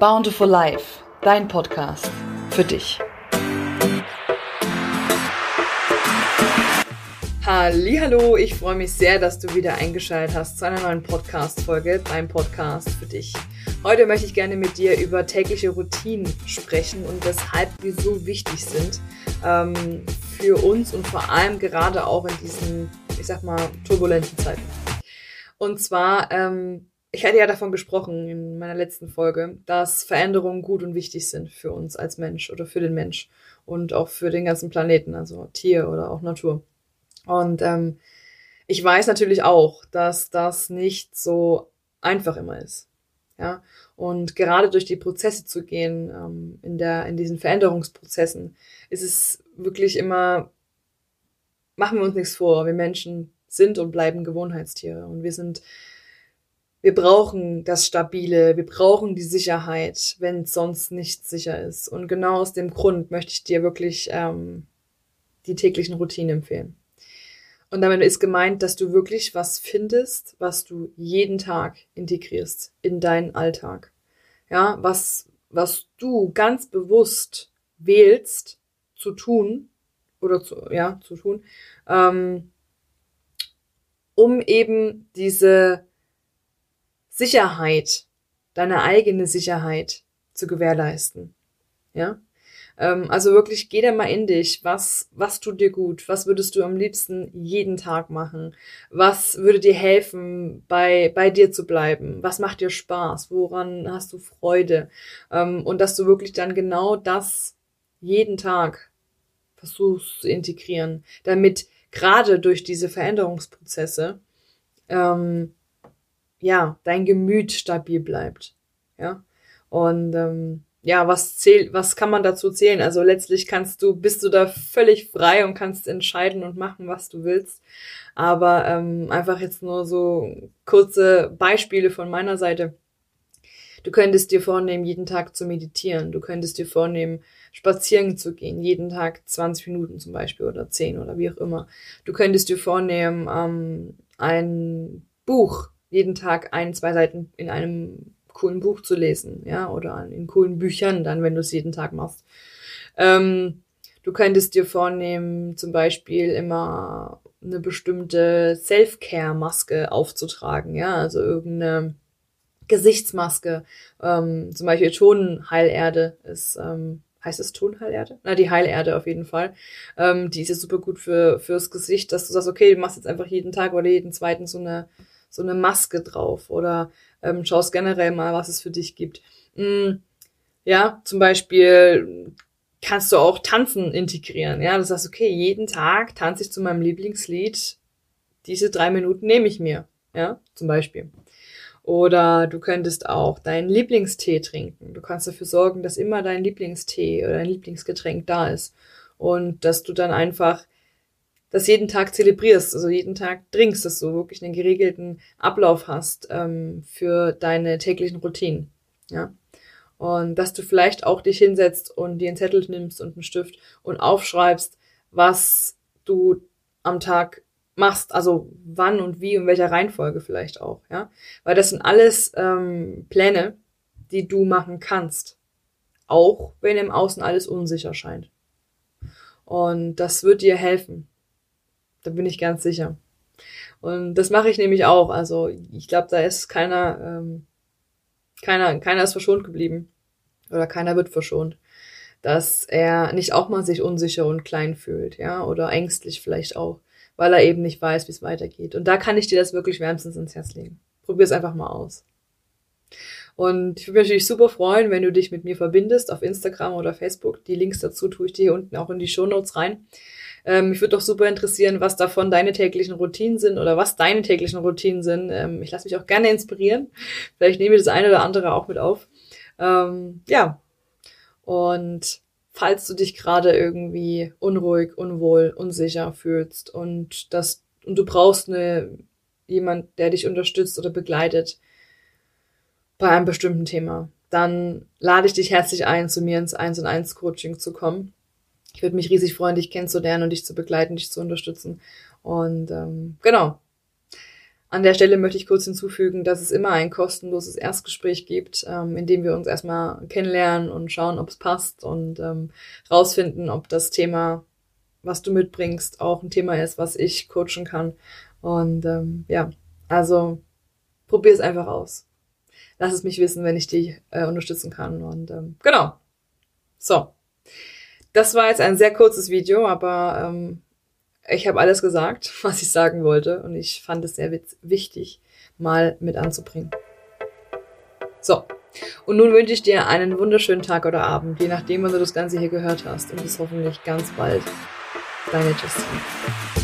Bountiful Life, dein Podcast für dich. Hallo, ich freue mich sehr, dass du wieder eingeschaltet hast zu einer neuen Podcast-Folge, dein Podcast für dich. Heute möchte ich gerne mit dir über tägliche Routinen sprechen und weshalb die so wichtig sind ähm, für uns und vor allem gerade auch in diesen, ich sag mal, turbulenten Zeiten. Und zwar ähm, ich hatte ja davon gesprochen in meiner letzten Folge, dass Veränderungen gut und wichtig sind für uns als Mensch oder für den Mensch und auch für den ganzen Planeten, also Tier oder auch Natur. Und ähm, ich weiß natürlich auch, dass das nicht so einfach immer ist. Ja, und gerade durch die Prozesse zu gehen, ähm, in der, in diesen Veränderungsprozessen, ist es wirklich immer, machen wir uns nichts vor. Wir Menschen sind und bleiben Gewohnheitstiere und wir sind wir brauchen das Stabile, wir brauchen die Sicherheit, wenn es sonst nicht sicher ist. Und genau aus dem Grund möchte ich dir wirklich ähm, die täglichen Routinen empfehlen. Und damit ist gemeint, dass du wirklich was findest, was du jeden Tag integrierst in deinen Alltag. Ja, was, was du ganz bewusst wählst zu tun oder zu, ja, zu tun, ähm, um eben diese Sicherheit, deine eigene Sicherheit zu gewährleisten. Ja? Ähm, also wirklich, geh da mal in dich. Was, was tut dir gut? Was würdest du am liebsten jeden Tag machen? Was würde dir helfen, bei, bei dir zu bleiben? Was macht dir Spaß? Woran hast du Freude? Ähm, und dass du wirklich dann genau das jeden Tag versuchst zu integrieren, damit gerade durch diese Veränderungsprozesse ähm, ja, dein Gemüt stabil bleibt. Ja. Und ähm, ja, was zählt, was kann man dazu zählen? Also letztlich kannst du, bist du da völlig frei und kannst entscheiden und machen, was du willst. Aber ähm, einfach jetzt nur so kurze Beispiele von meiner Seite. Du könntest dir vornehmen, jeden Tag zu meditieren. Du könntest dir vornehmen, spazieren zu gehen, jeden Tag 20 Minuten zum Beispiel oder 10 oder wie auch immer. Du könntest dir vornehmen, ähm, ein Buch jeden Tag ein, zwei Seiten in einem coolen Buch zu lesen, ja, oder in coolen Büchern, dann, wenn du es jeden Tag machst. Ähm, du könntest dir vornehmen, zum Beispiel immer eine bestimmte Self-Care-Maske aufzutragen, ja, also irgendeine Gesichtsmaske, ähm, zum Beispiel Tonheilerde ist, ähm, heißt es Tonheilerde? Na, die Heilerde auf jeden Fall. Ähm, die ist jetzt super gut für, fürs Gesicht, dass du sagst, okay, du machst jetzt einfach jeden Tag oder jeden zweiten so eine so eine Maske drauf oder ähm, schaust generell mal, was es für dich gibt. Mm, ja, zum Beispiel kannst du auch Tanzen integrieren. Ja, das heißt, okay, jeden Tag tanze ich zu meinem Lieblingslied. Diese drei Minuten nehme ich mir. Ja, zum Beispiel. Oder du könntest auch deinen Lieblingstee trinken. Du kannst dafür sorgen, dass immer dein Lieblingstee oder dein Lieblingsgetränk da ist. Und dass du dann einfach das jeden Tag zelebrierst, also jeden Tag trinkst, dass du wirklich einen geregelten Ablauf hast ähm, für deine täglichen Routinen. Ja. Und dass du vielleicht auch dich hinsetzt und dir einen Zettel nimmst und einen Stift und aufschreibst, was du am Tag machst, also wann und wie und welcher Reihenfolge vielleicht auch, ja. Weil das sind alles ähm, Pläne, die du machen kannst. Auch wenn im Außen alles unsicher scheint. Und das wird dir helfen. Da bin ich ganz sicher. Und das mache ich nämlich auch. Also ich glaube, da ist keiner, ähm, keiner, keiner ist verschont geblieben. Oder keiner wird verschont. Dass er nicht auch mal sich unsicher und klein fühlt, ja, oder ängstlich vielleicht auch, weil er eben nicht weiß, wie es weitergeht. Und da kann ich dir das wirklich wärmstens ins Herz legen. Probier es einfach mal aus. Und ich würde mich natürlich super freuen, wenn du dich mit mir verbindest auf Instagram oder Facebook. Die Links dazu tue ich dir hier unten auch in die Show Notes rein. Ähm, mich würde doch super interessieren, was davon deine täglichen Routinen sind oder was deine täglichen Routinen sind. Ähm, ich lasse mich auch gerne inspirieren. Vielleicht nehme ich das eine oder andere auch mit auf. Ähm, ja. Und falls du dich gerade irgendwie unruhig, unwohl, unsicher fühlst und das und du brauchst eine jemand, der dich unterstützt oder begleitet bei einem bestimmten Thema, dann lade ich dich herzlich ein, zu mir ins 1 und 1 Coaching zu kommen. Ich würde mich riesig freuen, dich kennenzulernen und dich zu begleiten, dich zu unterstützen. Und ähm, genau. An der Stelle möchte ich kurz hinzufügen, dass es immer ein kostenloses Erstgespräch gibt, ähm, in dem wir uns erstmal kennenlernen und schauen, ob es passt und ähm, rausfinden, ob das Thema, was du mitbringst, auch ein Thema ist, was ich coachen kann. Und ähm, ja, also probier es einfach aus. Lass es mich wissen, wenn ich dich äh, unterstützen kann. Und ähm, genau. So. Das war jetzt ein sehr kurzes Video, aber ähm, ich habe alles gesagt, was ich sagen wollte und ich fand es sehr wichtig, mal mit anzubringen. So, und nun wünsche ich dir einen wunderschönen Tag oder Abend, je nachdem, wann du das Ganze hier gehört hast und bis hoffentlich ganz bald. Deine Justine.